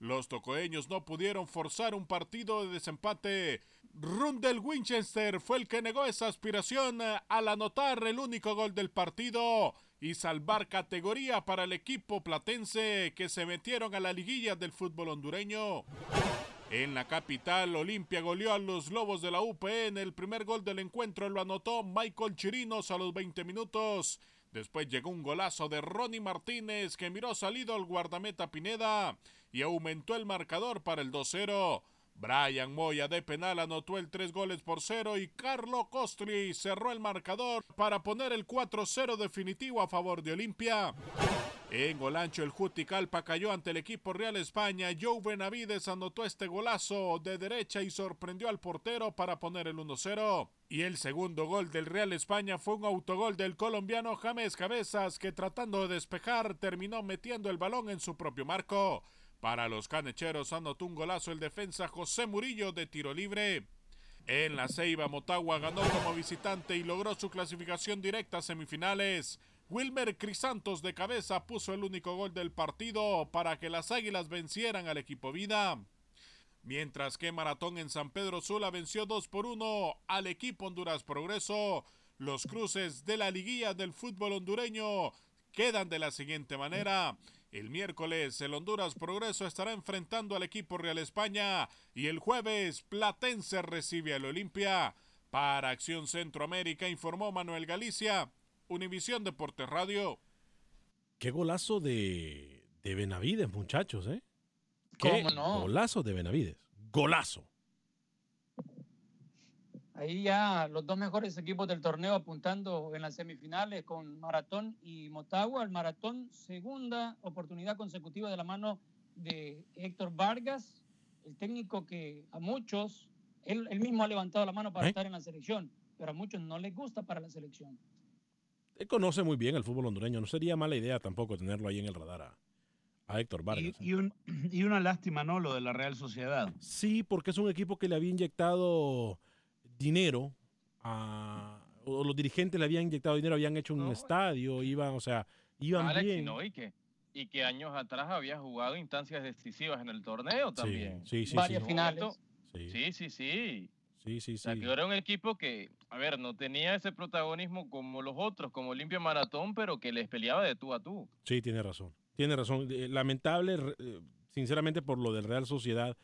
Los tocoeños no pudieron forzar un partido de desempate. Rundel Winchester fue el que negó esa aspiración eh, al anotar el único gol del partido y salvar categoría para el equipo platense que se metieron a la liguilla del fútbol hondureño. En la capital, Olimpia goleó a los Lobos de la UPN. El primer gol del encuentro lo anotó Michael Chirinos a los 20 minutos. Después llegó un golazo de Ronnie Martínez que miró salido al guardameta Pineda y aumentó el marcador para el 2-0. Brian Moya de penal anotó el 3 goles por 0 y Carlo Costri cerró el marcador para poner el 4-0 definitivo a favor de Olimpia. En Golancho el Juticalpa cayó ante el equipo Real España. Joe Benavides anotó este golazo de derecha y sorprendió al portero para poner el 1-0. Y el segundo gol del Real España fue un autogol del colombiano James Cabezas que tratando de despejar terminó metiendo el balón en su propio marco. Para los canecheros anotó un golazo el defensa José Murillo de tiro libre. En la Ceiba, Motagua ganó como visitante y logró su clasificación directa a semifinales. Wilmer Crisantos de cabeza puso el único gol del partido para que las Águilas vencieran al equipo Vida. Mientras que Maratón en San Pedro Sula venció 2 por 1 al equipo Honduras Progreso. Los cruces de la liguilla del fútbol hondureño quedan de la siguiente manera. El miércoles el Honduras Progreso estará enfrentando al equipo Real España y el jueves Platense recibe al Olimpia. Para Acción Centroamérica informó Manuel Galicia, Univisión Deportes Radio. Qué golazo de, de Benavides, muchachos, ¿eh? Qué ¿Cómo no? Golazo de Benavides. Golazo. Ahí ya los dos mejores equipos del torneo apuntando en las semifinales con Maratón y Motagua. El Maratón, segunda oportunidad consecutiva de la mano de Héctor Vargas, el técnico que a muchos, él, él mismo ha levantado la mano para ¿Eh? estar en la selección, pero a muchos no les gusta para la selección. Él conoce muy bien el fútbol hondureño. No sería mala idea tampoco tenerlo ahí en el radar a, a Héctor Vargas. Y, y un- y una lástima, ¿no? Lo de la Real Sociedad. Sí, porque es un equipo que le había inyectado dinero a. O los dirigentes le habían inyectado dinero, habían hecho un estadio, iban, o sea, iban Alex, bien. no, y que, y que años atrás había jugado instancias decisivas en el torneo también. sí, sí, Varias sí. finales. Sí, sí, sí. Sí, sí, O sea, sí. que era un equipo que, a ver, no tenía ese protagonismo como los otros, como Olimpia Maratón, pero que les peleaba de tú a tú. Sí, tiene razón. Tiene razón. Eh, Lamentable, eh, sinceramente, por lo del Real Sociedad.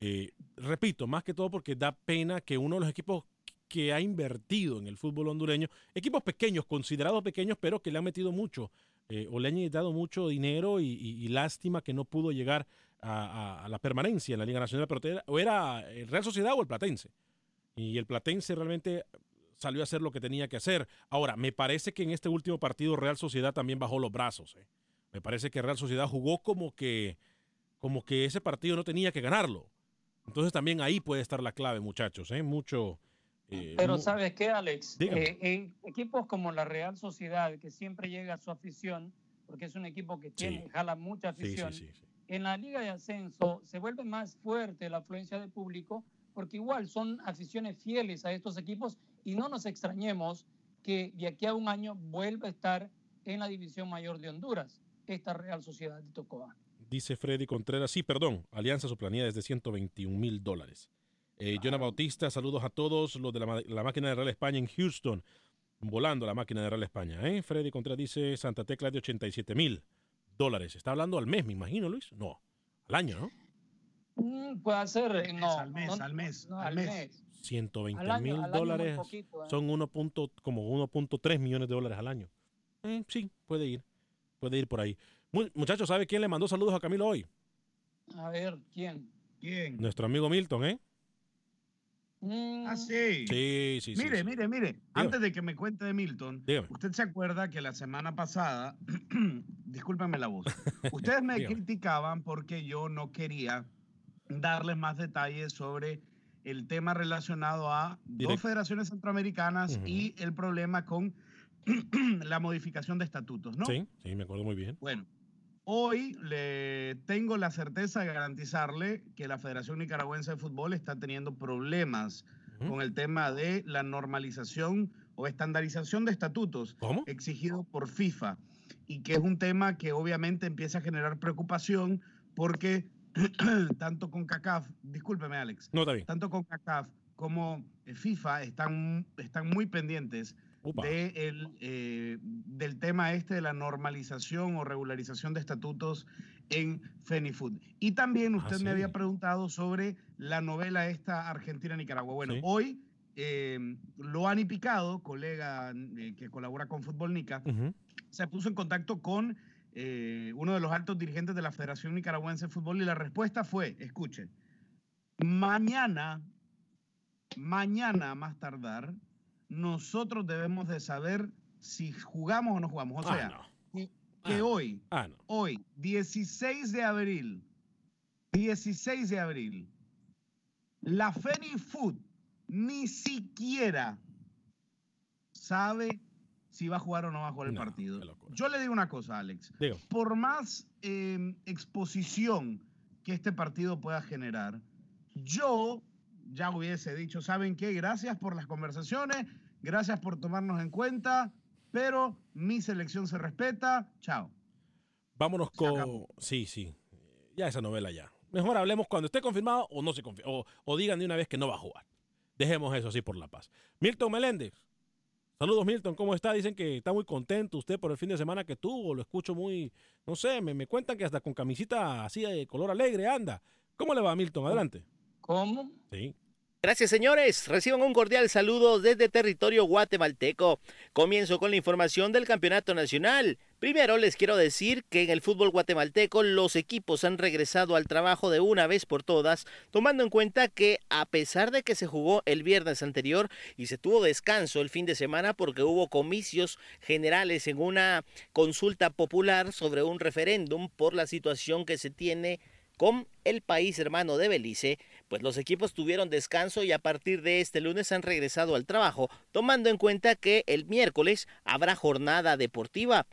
Eh, repito, más que todo porque da pena que uno de los equipos que ha invertido en el fútbol hondureño, equipos pequeños, considerados pequeños, pero que le han metido mucho eh, o le han dado mucho dinero y, lástima que no pudo llegar a, la permanencia en la Liga Nacional, pero o era el Real Sociedad o el Platense. Y el Platense realmente salió a hacer lo que tenía que hacer. Ahora, me parece que en este último partido Real Sociedad también bajó los brazos. eh. Me parece que Real Sociedad jugó como que, como que ese partido no tenía que ganarlo. Entonces también ahí puede estar la clave, muchachos. ¿eh? Mucho. eh, Pero mu- ¿sabes qué, Alex? Eh, en equipos como la Real Sociedad, que siempre llega a su afición, porque es un equipo que tiene, jala mucha Sí, sí, afición, sí, sí. en la liga de ascenso se vuelve más fuerte la afluencia de público, porque igual son aficiones fieles a estos equipos y no nos extrañemos que de aquí a un año vuelva a estar en la división mayor de Honduras, esta Real Sociedad de Tocoa. Dice Freddy Contreras. Sí, perdón. Alianza su planilla es de 121 mil dólares. Eh, Jonah Bautista, saludos a todos los de la, la máquina de Real España en Houston. Volando la máquina de Real España. ¿eh? Freddy Contreras dice Santa Tecla de 87 mil dólares. Está hablando al mes, me imagino, Luis. No, al año, ¿no? Mm, puede ser, no. al mes, no, al mes, no, al al mes. mes. 120 Al año- mil al dólares poquito, ¿eh? son 1. punto- como 1.3 millones de dólares al año. Eh, sí, puede ir. Puede ir por ahí. Mu- muchachos, ¿sabe quién le mandó saludos a Camilo hoy? A ver, ¿quién? ¿Quién? Nuestro amigo Milton, ¿eh? Ah, sí. Sí, sí, sí. Mire, sí. mire, mire. Antes de que me cuente de Milton, Dígame. usted se acuerda que la semana pasada, discúlpenme la voz, ustedes me Dígame. criticaban porque yo no quería darles más detalles sobre el tema relacionado a dos federaciones centroamericanas y el problema con la modificación de estatutos, ¿no? Sí, sí, me acuerdo muy bien. Bueno, hoy le tengo la certeza de garantizarle que la Federación Nicaragüense de Fútbol está teniendo problemas con el tema de la normalización o estandarización de estatutos exigido por FIFA y que es un tema que obviamente empieza a generar preocupación porque tanto con CACAF, discúlpeme Alex, No, está bien. tanto con CACAF como eh, FIFA están, están muy pendientes de el, eh, del tema este de la normalización o regularización de estatutos en Fenifood. Y también usted Ah, sí. me había preguntado sobre la novela esta Argentina-Nicaragua. Bueno, Sí. hoy eh, Loani Picado, colega eh, que colabora con Fútbol Nica, Ujú. se puso en contacto con eh, uno de los altos dirigentes de la Federación Nicaragüense de Fútbol y la respuesta fue, escuchen, mañana, mañana más tardar, nosotros debemos de saber si jugamos o no jugamos. O Ah, sea, no. que, que hoy, Ah, no. hoy, 16 de abril, 16 de abril, la Fenifood ni siquiera sabe si va a jugar o no va a jugar el No, partido. Yo le digo una cosa, Alex. Digo. Por más eh, exposición que este partido pueda generar, yo ya hubiese dicho, ¿saben qué? Gracias por las conversaciones, gracias por tomarnos en cuenta, pero mi selección se respeta. Chao. Vámonos con. Sí, sí. Ya esa novela ya. Mejor hablemos cuando esté confirmado o no se confirme. O, o digan de una vez que no va a jugar. Dejemos eso así por la paz. Milton Meléndez. Saludos, Milton. ¿Cómo está? Dicen que está muy contento usted por el fin de semana que tuvo. Lo escucho muy. No sé, me, me cuentan que hasta con camisita así de color alegre anda. ¿Cómo le va, Milton? Adelante. ¿Cómo? Sí. Gracias, señores. Reciban un cordial saludo desde territorio guatemalteco. Comienzo con la información del Campeonato Nacional. Primero les quiero decir que en el fútbol guatemalteco los equipos han regresado al trabajo de una vez por todas, tomando en cuenta que a pesar de que se jugó el viernes anterior y se tuvo descanso el fin de semana porque hubo comicios generales en una consulta popular sobre un referéndum por la situación que se tiene con el país hermano de Belice, pues los equipos tuvieron descanso y a partir de este lunes han regresado al trabajo, tomando en cuenta que el miércoles habrá jornada deportiva.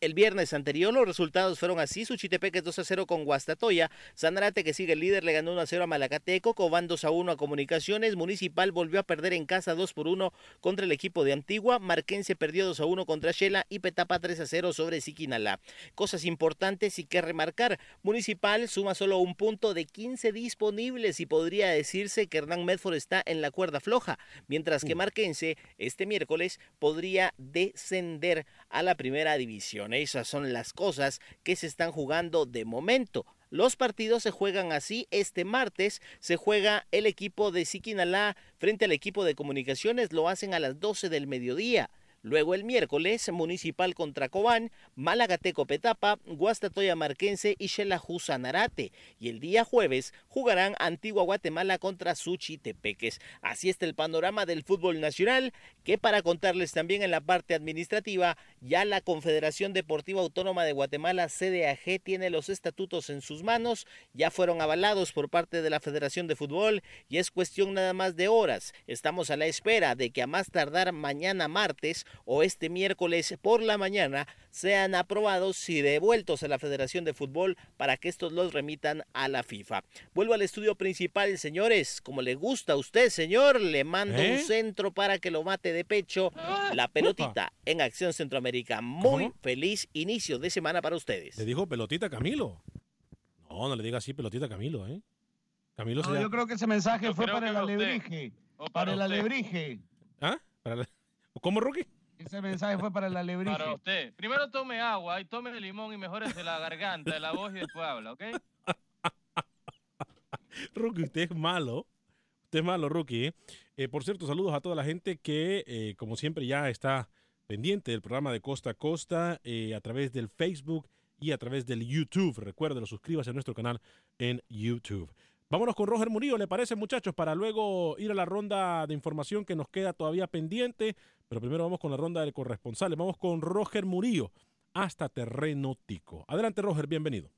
El viernes anterior los resultados fueron así, Suchitepeques 2 a 0 con Guastatoya, Sanarate que sigue el líder le ganó 1 a 0 a Malacateco, Cobán 2 a 1 a Comunicaciones, Municipal volvió a perder en casa 2 por 1 contra el equipo de Antigua, Marquense perdió 2 a 1 contra Shela y Petapa 3 a 0 sobre Siquinalá. Cosas importantes y que remarcar, Municipal suma solo un punto de 15 disponibles y podría decirse que Hernán Medford está en la cuerda floja, mientras que Marquense este miércoles podría descender a la primera división. Esas son las cosas que se están jugando de momento. Los partidos se juegan así. Este martes se juega el equipo de Siquinalá frente al equipo de comunicaciones. Lo hacen a las 12 del mediodía. Luego el miércoles, Municipal contra Cobán, Malagateco Petapa, Guastatoya Marquense y Xelajú Sanarate. Y el día jueves jugarán Antigua Guatemala contra Suchitepeques. Así está el panorama del fútbol nacional, que para contarles también en la parte administrativa, ya la Confederación Deportiva Autónoma de Guatemala, CDAG, tiene los estatutos en sus manos, ya fueron avalados por parte de la Federación de Fútbol y es cuestión nada más de horas. Estamos a la espera de que a más tardar mañana martes o este miércoles por la mañana sean aprobados y devueltos a la Federación de Fútbol para que estos los remitan a la FIFA. Vuelvo al estudio principal, señores. Como le gusta a usted, señor, le mando ¿Eh? un centro para que lo mate de pecho. La pelotita en Acción Centroamérica. Muy ¿Cómo? feliz inicio de semana para ustedes. Le dijo pelotita a Camilo. No, no le diga así pelotita a Camilo, ¿eh? Camilo No, yo creo que ese mensaje Yo fue para el alebrije. Para para el alebrije. ¿Ah? Para la- ¿Cómo, Rookie? Ese mensaje fue para el alebrije. Para usted. Primero tome agua y tome limón y mejorese la garganta, la voz y después habla, ¿ok? Rookie, usted es malo. Usted es malo, Rookie. ¿eh? Eh, por cierto, saludos a toda la gente que, eh, como siempre, ya está pendiente del programa de Costa a Costa eh, a través del Facebook y a través del YouTube. Recuerden, suscríbase a nuestro canal en YouTube. Vámonos con Roger Murillo, ¿le parece, muchachos? Para luego ir a la ronda de información que nos queda todavía pendiente. Pero primero vamos con la ronda de corresponsales. Vamos con Roger Murillo hasta Terreno Tico. Adelante, Roger, bienvenido.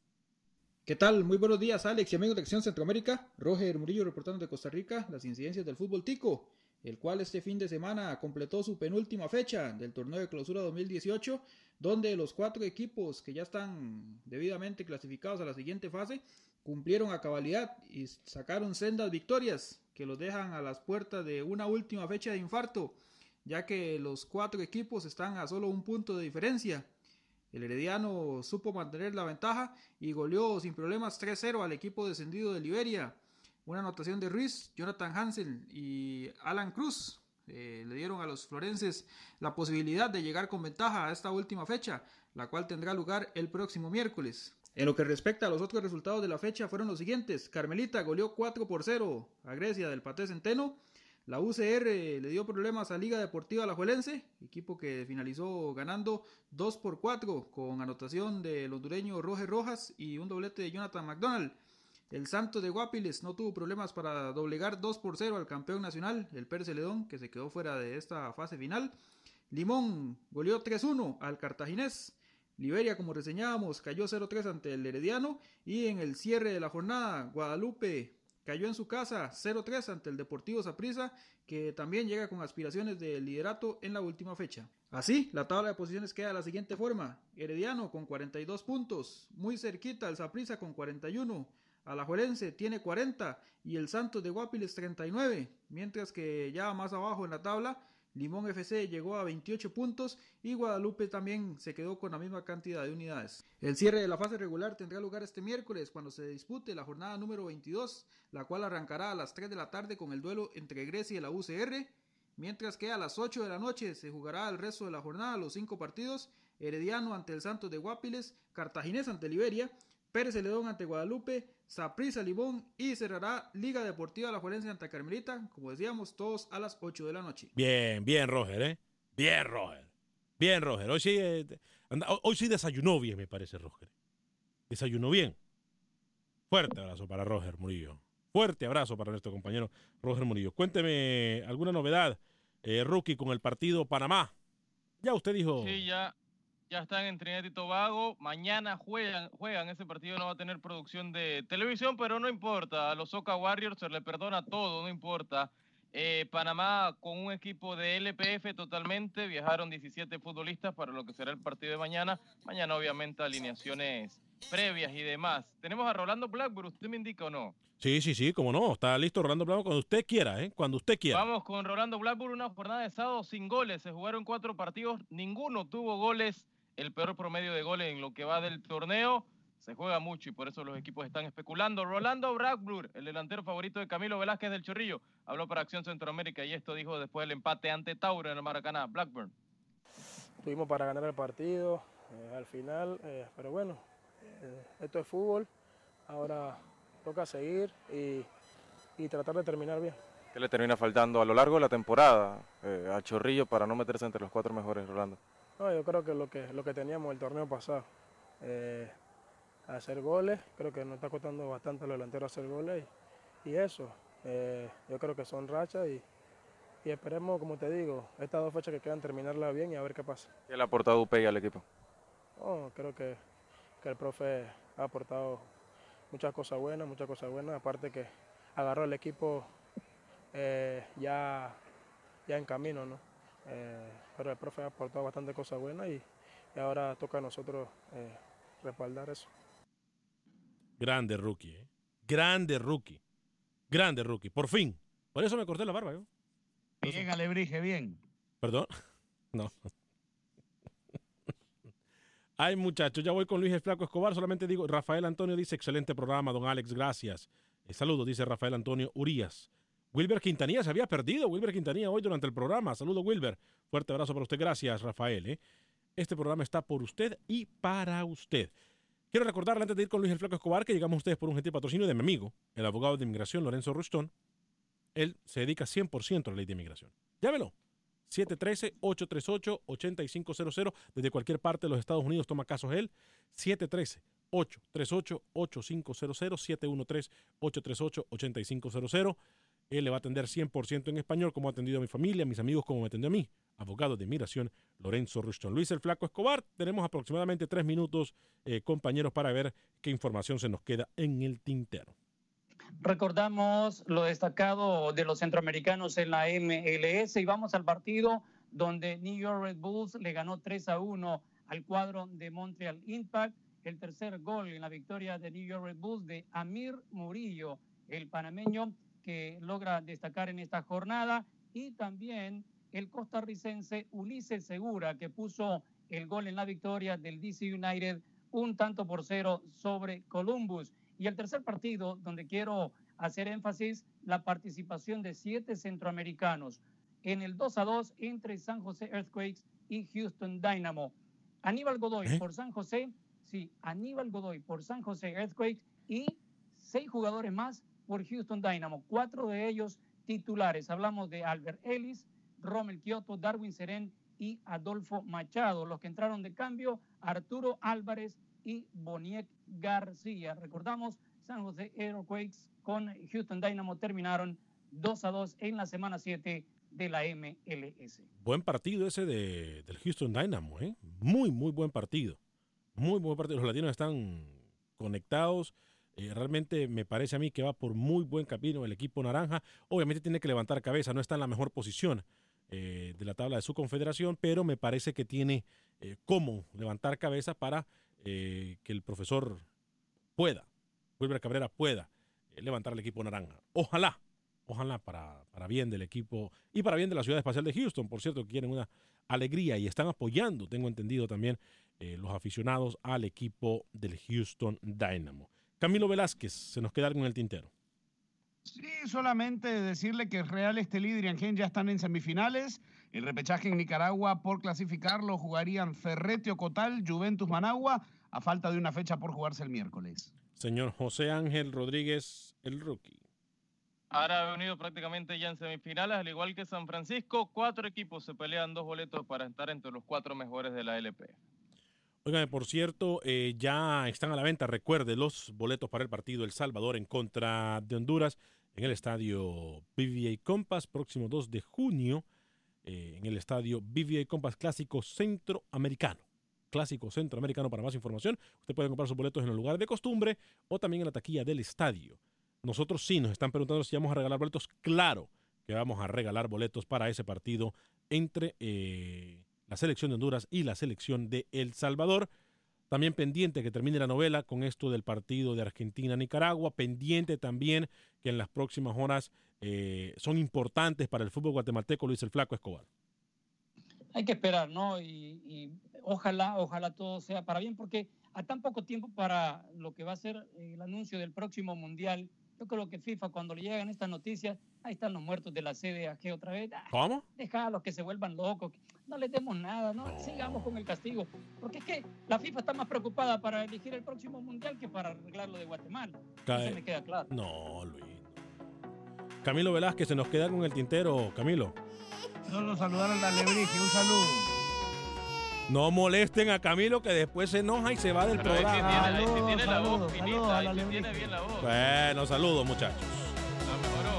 ¿Qué tal? Muy buenos días, Alex y amigos de Acción Centroamérica. Roger Murillo reportando de Costa Rica las incidencias del fútbol tico, el cual este fin de semana completó su penúltima fecha del torneo de clausura 2018, donde los cuatro equipos que ya están debidamente clasificados a la siguiente fase cumplieron a cabalidad y sacaron sendas victorias que los dejan a las puertas de una última fecha de infarto, ya que los cuatro equipos están a solo un punto de diferencia. El Herediano supo mantener la ventaja y goleó sin problemas 3-0 al equipo descendido de Liberia. Una anotación de Ruiz, Jonathan Hansen y Alan Cruz eh, le dieron a los florenses la posibilidad de llegar con ventaja a esta última fecha, la cual tendrá lugar el próximo miércoles. En lo que respecta a los otros resultados de la fecha fueron los siguientes. Carmelita goleó 4 por 0 a Grecia del Paté Centeno. La UCR le dio problemas a Liga Deportiva Alajuelense, equipo que finalizó ganando 2 por 4 con anotación del hondureño Roger Rojas y un doblete de Jonathan McDonald. El Santos de Guapiles no tuvo problemas para doblegar 2 por 0 al campeón nacional, el Pérez Celedón, que se quedó fuera de esta fase final. Limón goleó 3-1 al Cartaginés. Liberia, como reseñábamos, cayó 0-3 ante el Herediano. Y en el cierre de la jornada, Guadalupe cayó en su casa 0-3 ante el Deportivo Saprissa, que también llega con aspiraciones de liderato en la última fecha. Así, la tabla de posiciones queda de la siguiente forma: Herediano con 42 puntos, muy cerquita el Saprissa con 41. Alajuelense tiene 40 y el Santos de Guapiles 39, mientras que ya más abajo en la tabla Limón FC llegó a 28 puntos y Guadalupe también se quedó con la misma cantidad de unidades. El cierre de la fase regular tendrá lugar este miércoles cuando se dispute la jornada número 22, la cual arrancará a las 3 de la tarde con el duelo entre Grecia y la UCR, mientras que a las 8 de la noche se jugará el resto de la jornada los cinco partidos, Herediano ante el Santos de Guapiles, Cartaginés ante Liberia, Pérez Celedón ante Guadalupe, Saprissa Limón y cerrará Liga Deportiva La Juelense ante Carmelita, como decíamos, todos a las 8 de la noche. Bien, bien, Roger, ¿eh? Bien, Roger. Bien, Roger. Hoy sí, eh, anda- hoy sí desayunó bien, me parece, Roger. Desayunó bien. Fuerte abrazo para Roger Murillo. Fuerte abrazo para nuestro compañero Roger Murillo. Cuénteme alguna novedad, eh, rookie, con el partido Panamá. Ya usted dijo. Sí, ya, ya están en Trinidad y Tobago. Mañana juegan, juegan. Ese partido no va a tener producción de televisión, pero no importa. A los Soca Warriors se le perdona todo, no importa. Eh, Panamá con un equipo de LPF totalmente. Viajaron 17 futbolistas para lo que será el partido de mañana. Mañana, obviamente, alineaciones previas y demás. Tenemos a Rolando Blackburn. ¿Usted me indica o no? Sí, sí, sí, como no. Está listo Rolando Blanco cuando usted quiera, ¿eh? Cuando usted quiera. Vamos con Rolando Blackburn, una jornada de sábado sin goles. Se jugaron cuatro partidos, ninguno tuvo goles. El peor promedio de goles en lo que va del torneo. Se juega mucho y por eso los equipos están especulando. Rolando Blackburn, el delantero favorito de Camilo Velázquez del Chorrillo, habló para Acción Centroamérica y esto dijo después del empate ante Tauro en el Maracaná. Blackburn. Tuvimos para ganar el partido eh, al final, eh, pero bueno, eh, esto es fútbol. Ahora toca seguir y, y tratar de terminar bien. ¿Qué le termina faltando a lo largo de la temporada eh, a Chorrillo para no meterse entre los cuatro mejores, Rolando? No, yo creo que lo que, lo que teníamos el torneo pasado, eh, hacer goles, creo que nos está costando bastante a los delanteros hacer goles y, y eso, eh, yo creo que son rachas y, y esperemos, como te digo, estas dos fechas que quedan terminarla bien y a ver qué pasa. ¿Qué le ha aportado Upey al equipo? No, creo que, que el profe ha aportado muchas cosas buenas, muchas cosas buenas, aparte que agarró el equipo eh, ya, ya en camino, ¿no? Eh, pero el profe ha aportado bastante cosas buenas y, y ahora toca a nosotros eh, respaldar eso. Grande rookie, ¿eh? Grande rookie. Grande rookie. Por fin. Por eso me corté la barba, yo. Bien, Alebrije, bien. Perdón. No. Ay, muchachos, ya voy con Luis el Flaco Escobar. Solamente digo, Rafael Antonio dice, excelente programa, don Alex, gracias. Eh, saludos, dice Rafael Antonio Urias. Wilber Quintanilla se había perdido. Wilber Quintanilla hoy durante el programa. Saludos, Wilber. Fuerte abrazo para usted. Gracias, Rafael. ¿eh? Este programa está por usted y para usted. Quiero recordarle antes de ir con Luis el Flaco Escobar que llegamos a ustedes por un gentil patrocinio de mi amigo, el abogado de inmigración Lorenzo Rustón. Él se dedica 100% a la ley de inmigración. Llámelo. 713-838-8500. Desde cualquier parte de los Estados Unidos toma casos él. 713-838-8500. 713-838-8500. Él le va a atender 100% en español, como ha atendido a mi familia, a mis amigos, como me atendió a mí. Abogado de inmigración, Lorenzo Rushton. Luis el Flaco Escobar, tenemos aproximadamente tres minutos, eh, compañeros, para ver qué información se nos queda en el tintero. Recordamos lo destacado de los centroamericanos en la MLS y vamos al partido donde New York Red Bulls le ganó 3 a 1 al cuadro de Montreal Impact. El tercer gol en la victoria de New York Red Bulls de Amir Murillo, el panameño que logra destacar en esta jornada. Y también el costarricense Ulises Segura, que puso el gol en la victoria del DC United, un tanto por cero sobre Columbus. Y el tercer partido, donde quiero hacer énfasis, la participación de siete centroamericanos en el 2 a 2 entre San José Earthquakes y Houston Dynamo. Aníbal Godoy ¿Eh? por San José, sí, Aníbal Godoy por San José Earthquakes y seis jugadores más por Houston Dynamo, cuatro de ellos titulares. Hablamos de Albert Ellis, Rommel Kioto, Darwin Serén y Adolfo Machado. Los que entraron de cambio, Arturo Álvarez y Boniek García. Recordamos, San José Earthquakes con Houston Dynamo terminaron 2 a 2 en la semana 7 de la MLS. Buen partido ese de, del Houston Dynamo, ¿eh? Muy, muy buen partido. Muy buen partido. Los latinos están conectados. Eh, realmente me parece a mí que va por muy buen camino el equipo naranja. Obviamente tiene que levantar cabeza, no está en la mejor posición eh, de la tabla de su confederación, pero me parece que tiene eh, cómo levantar cabeza para eh, que el profesor pueda, Wilber Cabrera pueda levantar el equipo naranja. Ojalá, ojalá para, para bien del equipo y para bien de la ciudad espacial de Houston, por cierto, que quieren una alegría y están apoyando, tengo entendido también, los aficionados al equipo del Houston Dynamo. Camilo Velázquez, se nos queda algo en el tintero. Sí, solamente decirle que Real Estelí y Diriangén ya están en semifinales. El repechaje en Nicaragua por clasificarlo jugarían Ferrete Cotal, Juventus Managua, a falta de una fecha por jugarse el miércoles. Señor José Ángel Rodríguez, el rookie. Árabe Unido prácticamente ya en semifinales, al igual que San Francisco. Cuatro equipos se pelean dos boletos para estar entre los cuatro mejores de la LP. Oigan, por cierto, eh, ya están a la venta, recuerde, los boletos para el partido El Salvador en contra de Honduras en el estadio BBA Compass, próximo 2 de junio, eh, en el estadio BBA Compass Clásico Centroamericano. Clásico Centroamericano. Para más información, usted puede comprar sus boletos en el lugar de costumbre o también en la taquilla del estadio. Nosotros sí nos están preguntando si vamos a regalar boletos. Claro que vamos a regalar boletos para ese partido entre eh, la selección de Honduras y la selección de El Salvador. También pendiente que termine la novela con esto del partido de Argentina-Nicaragua. Pendiente también que en las próximas horas eh, son importantes para el fútbol guatemalteco, Luis el Flaco Escobar. Hay que esperar, ¿no? Y, y ojalá, ojalá todo sea para bien, porque a tan poco tiempo para lo que va a ser el anuncio del próximo Mundial, yo creo que FIFA, cuando le llegan estas noticias, ahí están los muertos de la CDAG otra vez. Ah, ¿Cómo? Deja a los que se vuelvan locos. No les demos nada, ¿no? Sigamos con el castigo. Porque es que la FIFA está más preocupada para elegir el próximo mundial que para arreglar lo de Guatemala. Cae. Eso me queda claro. No, Luis. Camilo Velázquez se nos queda con el tintero. Camilo. Solo saludar a la Lebrige, un saludo. No molesten a Camilo que después se enoja y se va del Pero ahí sí programa. tiene, ahí sí Saludos, tiene la voz finita, saludos ahí sí tiene bien la voz. Bueno, saludos muchachos. La mejoró.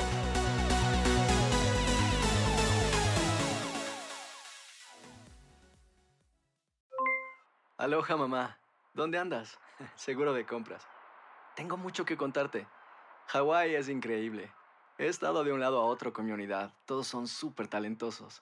Aloha mamá, ¿dónde andas? Seguro de compras. Tengo mucho que contarte. Hawái es increíble. He estado de un lado a otro con mi unidad. Todos son súper talentosos.